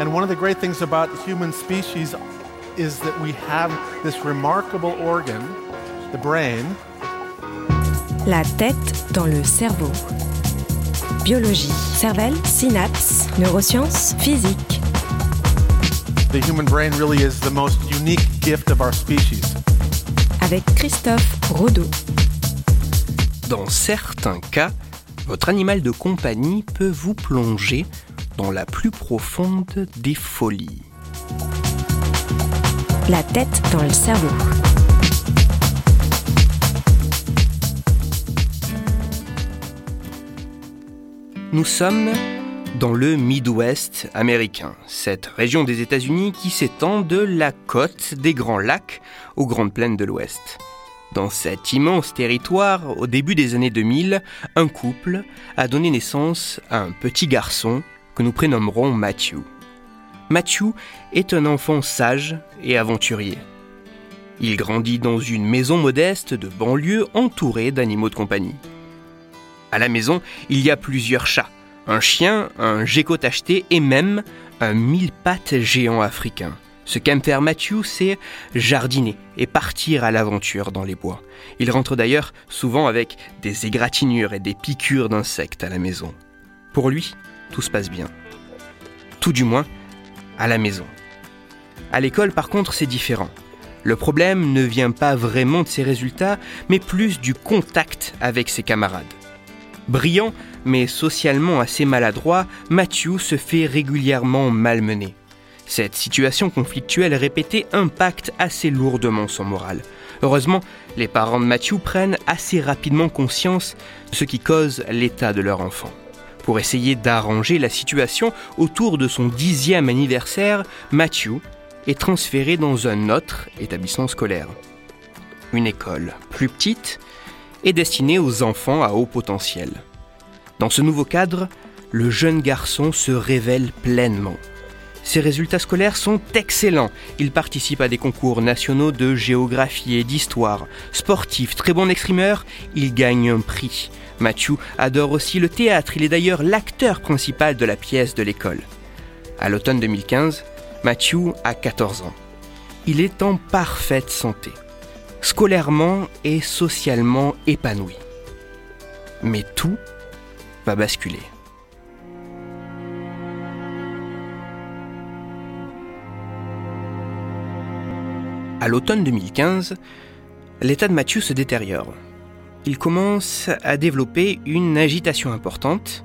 And one of the great things about human species is that we have this remarkable organ, the brain. La tête dans le cerveau. Biologie, cervelle, synapses, neurosciences, physique. The human brain really is the most unique gift of our species. Avec Christophe Rodeau. Dans certains cas, votre animal de compagnie peut vous plonger dans la plus profonde des folies. La tête dans le cerveau. Nous sommes dans le Midwest américain, cette région des États-Unis qui s'étend de la côte des Grands Lacs aux Grandes Plaines de l'Ouest. Dans cet immense territoire, au début des années 2000, un couple a donné naissance à un petit garçon que nous prénommerons Matthew. Matthew est un enfant sage et aventurier. Il grandit dans une maison modeste de banlieue entourée d'animaux de compagnie. À la maison, il y a plusieurs chats, un chien, un gecko tacheté et même un mille pattes géant africain. Ce qu'aime faire Matthew, c'est jardiner et partir à l'aventure dans les bois. Il rentre d'ailleurs souvent avec des égratignures et des piqûres d'insectes à la maison. Pour lui, tout se passe bien. Tout du moins, à la maison. À l'école, par contre, c'est différent. Le problème ne vient pas vraiment de ses résultats, mais plus du contact avec ses camarades. Brillant, mais socialement assez maladroit, Matthew se fait régulièrement malmener. Cette situation conflictuelle répétée impacte assez lourdement son moral. Heureusement, les parents de Matthew prennent assez rapidement conscience de ce qui cause l'état de leur enfant. Pour essayer d'arranger la situation autour de son dixième anniversaire, Matthew est transféré dans un autre établissement scolaire. Une école plus petite et destinée aux enfants à haut potentiel. Dans ce nouveau cadre, le jeune garçon se révèle pleinement. Ses résultats scolaires sont excellents. Il participe à des concours nationaux de géographie et d'histoire. Sportif, très bon exprimeur, il gagne un prix. Matthew adore aussi le théâtre, il est d'ailleurs l'acteur principal de la pièce de l'école. À l'automne 2015, Matthew a 14 ans. Il est en parfaite santé, scolairement et socialement épanoui. Mais tout va basculer. À l'automne 2015, l'état de Matthew se détériore. Il commence à développer une agitation importante,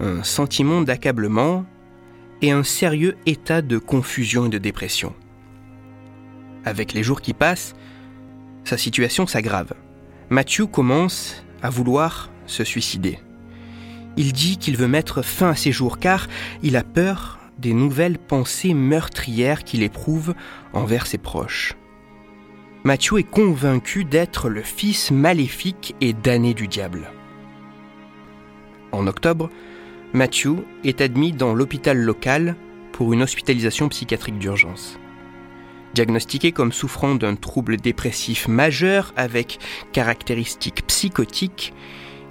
un sentiment d'accablement et un sérieux état de confusion et de dépression. Avec les jours qui passent, sa situation s'aggrave. Matthew commence à vouloir se suicider. Il dit qu'il veut mettre fin à ses jours car il a peur des nouvelles pensées meurtrières qu'il éprouve envers ses proches. Matthew est convaincu d'être le fils maléfique et damné du diable. En octobre, Matthew est admis dans l'hôpital local pour une hospitalisation psychiatrique d'urgence. Diagnostiqué comme souffrant d'un trouble dépressif majeur avec caractéristiques psychotiques,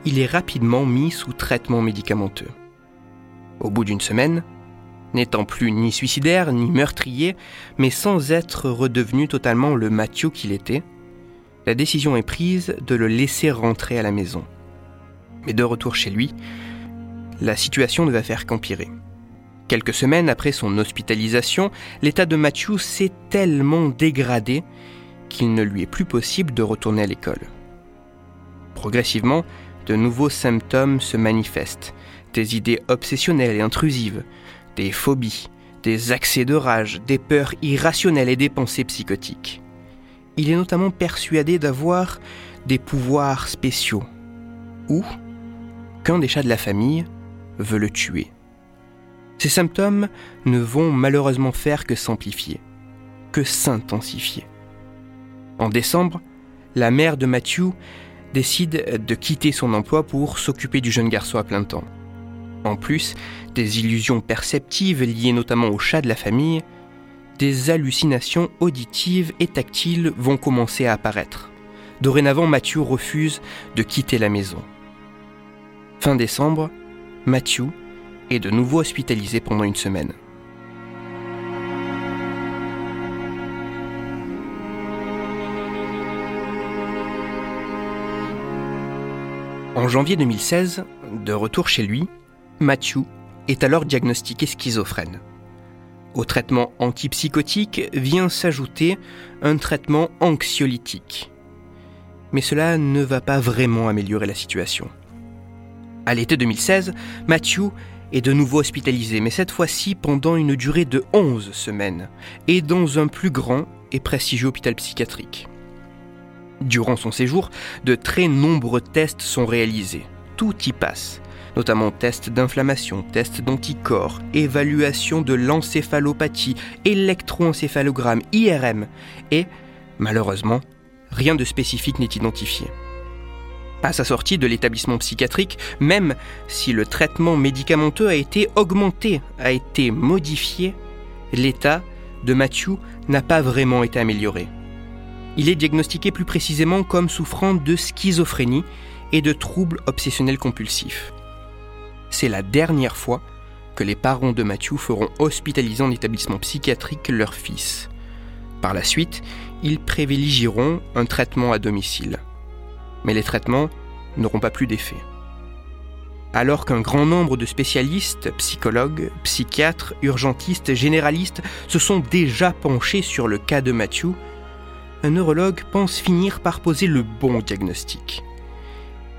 il est rapidement mis sous traitement médicamenteux. Au bout d'une semaine, n'étant plus ni suicidaire ni meurtrier, mais sans être redevenu totalement le Mathieu qu'il était, la décision est prise de le laisser rentrer à la maison. Mais de retour chez lui, la situation ne va faire qu'empirer. Quelques semaines après son hospitalisation, l'état de Matthew s'est tellement dégradé qu'il ne lui est plus possible de retourner à l'école. Progressivement, de nouveaux symptômes se manifestent, des idées obsessionnelles et intrusives, des phobies, des accès de rage, des peurs irrationnelles et des pensées psychotiques. Il est notamment persuadé d'avoir des pouvoirs spéciaux, ou qu'un des chats de la famille veut le tuer. Ces symptômes ne vont malheureusement faire que s'amplifier, que s'intensifier. En décembre, la mère de Matthew décide de quitter son emploi pour s'occuper du jeune garçon à plein temps. En plus, des illusions perceptives liées notamment au chat de la famille, des hallucinations auditives et tactiles vont commencer à apparaître. Dorénavant, Mathieu refuse de quitter la maison. Fin décembre, Mathieu est de nouveau hospitalisé pendant une semaine. En janvier 2016, de retour chez lui, Matthew est alors diagnostiqué schizophrène. Au traitement antipsychotique vient s'ajouter un traitement anxiolytique. Mais cela ne va pas vraiment améliorer la situation. À l'été 2016, Matthew est de nouveau hospitalisé, mais cette fois-ci pendant une durée de 11 semaines, et dans un plus grand et prestigieux hôpital psychiatrique. Durant son séjour, de très nombreux tests sont réalisés. Tout y passe, notamment tests d'inflammation, tests d'anticorps, évaluation de l'encéphalopathie, électroencéphalogramme, IRM, et, malheureusement, rien de spécifique n'est identifié. À sa sortie de l'établissement psychiatrique, même si le traitement médicamenteux a été augmenté, a été modifié, l'état de Matthew n'a pas vraiment été amélioré. Il est diagnostiqué plus précisément comme souffrant de schizophrénie et de troubles obsessionnels compulsifs. C'est la dernière fois que les parents de Matthew feront hospitaliser en établissement psychiatrique leur fils. Par la suite, ils privilégieront un traitement à domicile. Mais les traitements n'auront pas plus d'effet. Alors qu'un grand nombre de spécialistes, psychologues, psychiatres, urgentistes, généralistes se sont déjà penchés sur le cas de Matthew, un neurologue pense finir par poser le bon diagnostic.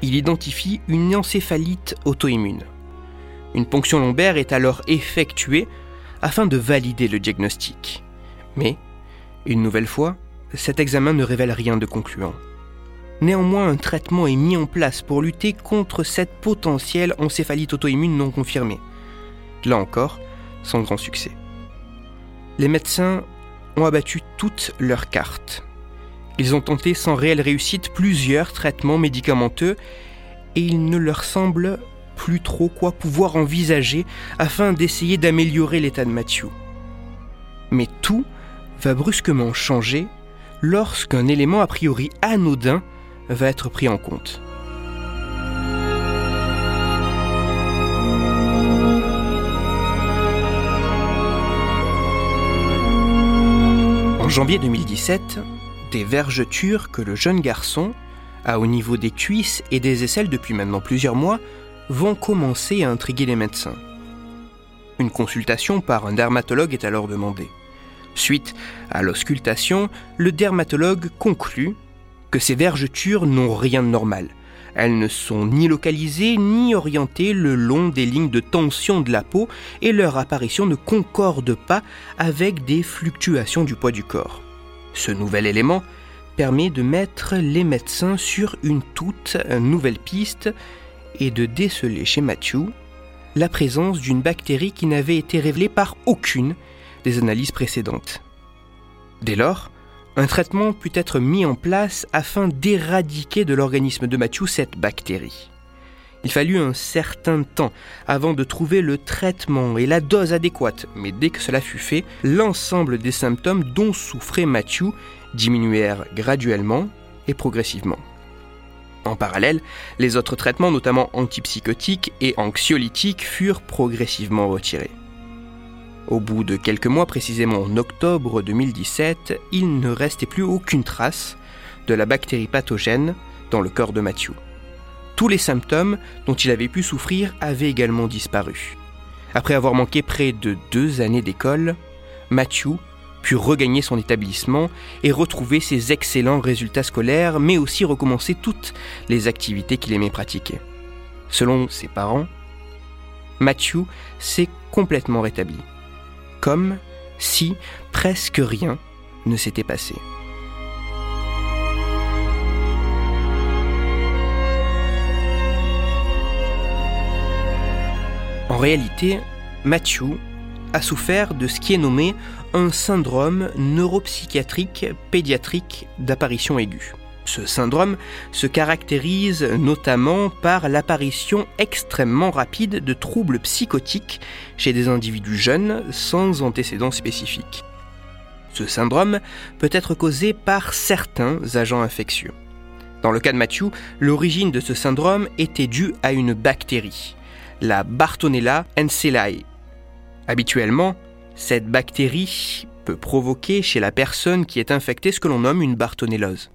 Il identifie une encéphalite auto-immune. Une ponction lombaire est alors effectuée afin de valider le diagnostic. Mais, une nouvelle fois, cet examen ne révèle rien de concluant. Néanmoins, un traitement est mis en place pour lutter contre cette potentielle encéphalite auto-immune non confirmée. Là encore, sans grand succès. Les médecins ont abattu toutes leurs cartes. Ils ont tenté sans réelle réussite plusieurs traitements médicamenteux et il ne leur semble plus trop quoi pouvoir envisager afin d'essayer d'améliorer l'état de Matthew. Mais tout va brusquement changer lorsqu'un élément a priori anodin va être pris en compte. En janvier 2017, des vergetures que le jeune garçon a au niveau des cuisses et des aisselles depuis maintenant plusieurs mois vont commencer à intriguer les médecins. Une consultation par un dermatologue est alors demandée. Suite à l'auscultation, le dermatologue conclut que ces vergetures n'ont rien de normal. Elles ne sont ni localisées ni orientées le long des lignes de tension de la peau et leur apparition ne concorde pas avec des fluctuations du poids du corps. Ce nouvel élément permet de mettre les médecins sur une toute nouvelle piste et de déceler chez Matthew la présence d'une bactérie qui n'avait été révélée par aucune des analyses précédentes. Dès lors, un traitement put être mis en place afin d'éradiquer de l'organisme de Matthew cette bactérie. Il fallut un certain temps avant de trouver le traitement et la dose adéquate, mais dès que cela fut fait, l'ensemble des symptômes dont souffrait Matthew diminuèrent graduellement et progressivement. En parallèle, les autres traitements, notamment antipsychotiques et anxiolytiques, furent progressivement retirés. Au bout de quelques mois, précisément en octobre 2017, il ne restait plus aucune trace de la bactérie pathogène dans le corps de Matthew tous les symptômes dont il avait pu souffrir avaient également disparu. Après avoir manqué près de deux années d'école, Matthew put regagner son établissement et retrouver ses excellents résultats scolaires, mais aussi recommencer toutes les activités qu'il aimait pratiquer. Selon ses parents, Matthew s'est complètement rétabli, comme si presque rien ne s'était passé. En réalité, Matthew a souffert de ce qui est nommé un syndrome neuropsychiatrique pédiatrique d'apparition aiguë. Ce syndrome se caractérise notamment par l'apparition extrêmement rapide de troubles psychotiques chez des individus jeunes sans antécédents spécifiques. Ce syndrome peut être causé par certains agents infectieux. Dans le cas de Matthew, l'origine de ce syndrome était due à une bactérie, la Bartonella encellae. Habituellement, cette bactérie peut provoquer chez la personne qui est infectée ce que l'on nomme une bartonellose,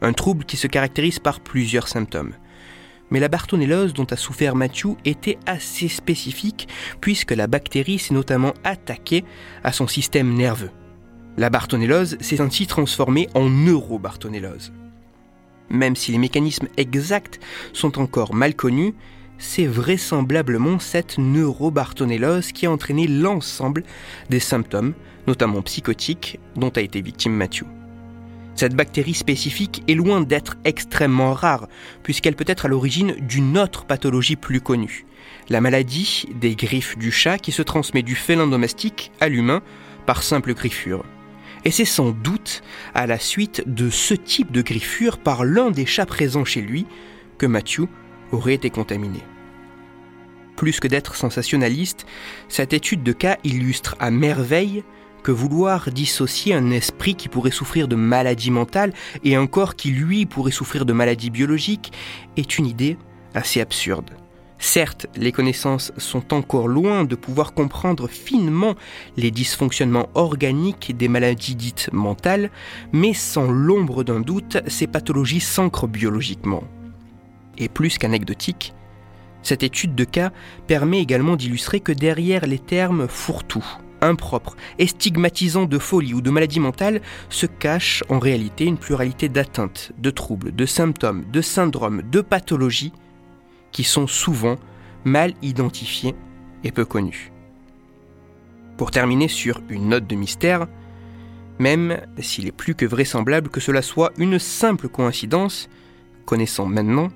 un trouble qui se caractérise par plusieurs symptômes. Mais la bartonellose dont a souffert Matthew était assez spécifique puisque la bactérie s'est notamment attaquée à son système nerveux. La bartonellose s'est ainsi transformée en neurobartonellose. Même si les mécanismes exacts sont encore mal connus, c'est vraisemblablement cette neurobartonellose qui a entraîné l'ensemble des symptômes, notamment psychotiques, dont a été victime Matthew. Cette bactérie spécifique est loin d'être extrêmement rare, puisqu'elle peut être à l'origine d'une autre pathologie plus connue, la maladie des griffes du chat qui se transmet du félin domestique à l'humain par simple griffure. Et c'est sans doute à la suite de ce type de griffure par l'un des chats présents chez lui que Matthew aurait été contaminé. Plus que d'être sensationnaliste, cette étude de cas illustre à merveille que vouloir dissocier un esprit qui pourrait souffrir de maladie mentale et un corps qui, lui, pourrait souffrir de maladie biologique est une idée assez absurde. Certes, les connaissances sont encore loin de pouvoir comprendre finement les dysfonctionnements organiques des maladies dites mentales, mais sans l'ombre d'un doute, ces pathologies s'ancrent biologiquement. Plus qu'anecdotique, cette étude de cas permet également d'illustrer que derrière les termes fourre-tout, impropre et de folie ou de maladie mentale se cache en réalité une pluralité d'atteintes, de troubles, de symptômes, de syndromes, de pathologies qui sont souvent mal identifiés et peu connus. Pour terminer sur une note de mystère, même s'il est plus que vraisemblable que cela soit une simple coïncidence, connaissant maintenant,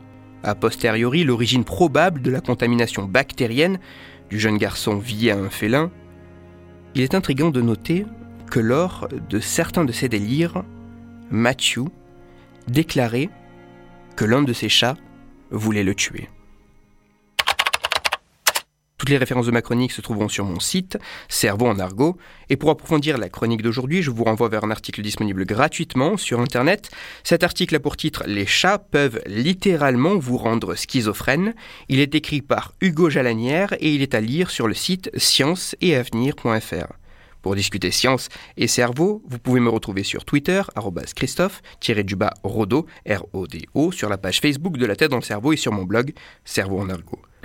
a posteriori, l'origine probable de la contamination bactérienne du jeune garçon via un félin, il est intriguant de noter que lors de certains de ses délires, Matthew déclarait que l'un de ses chats voulait le tuer. Toutes les références de ma chronique se trouveront sur mon site, Cerveau en argot, et pour approfondir la chronique d'aujourd'hui, je vous renvoie vers un article disponible gratuitement sur Internet. Cet article a pour titre Les chats peuvent littéralement vous rendre schizophrène. Il est écrit par Hugo Jalanière et il est à lire sur le site scienceetavenir.fr. Pour discuter science et cerveau, vous pouvez me retrouver sur Twitter, Christophe-Rodo, R-O-D-O, sur la page Facebook de la tête dans le cerveau et sur mon blog, Cerveau en argot.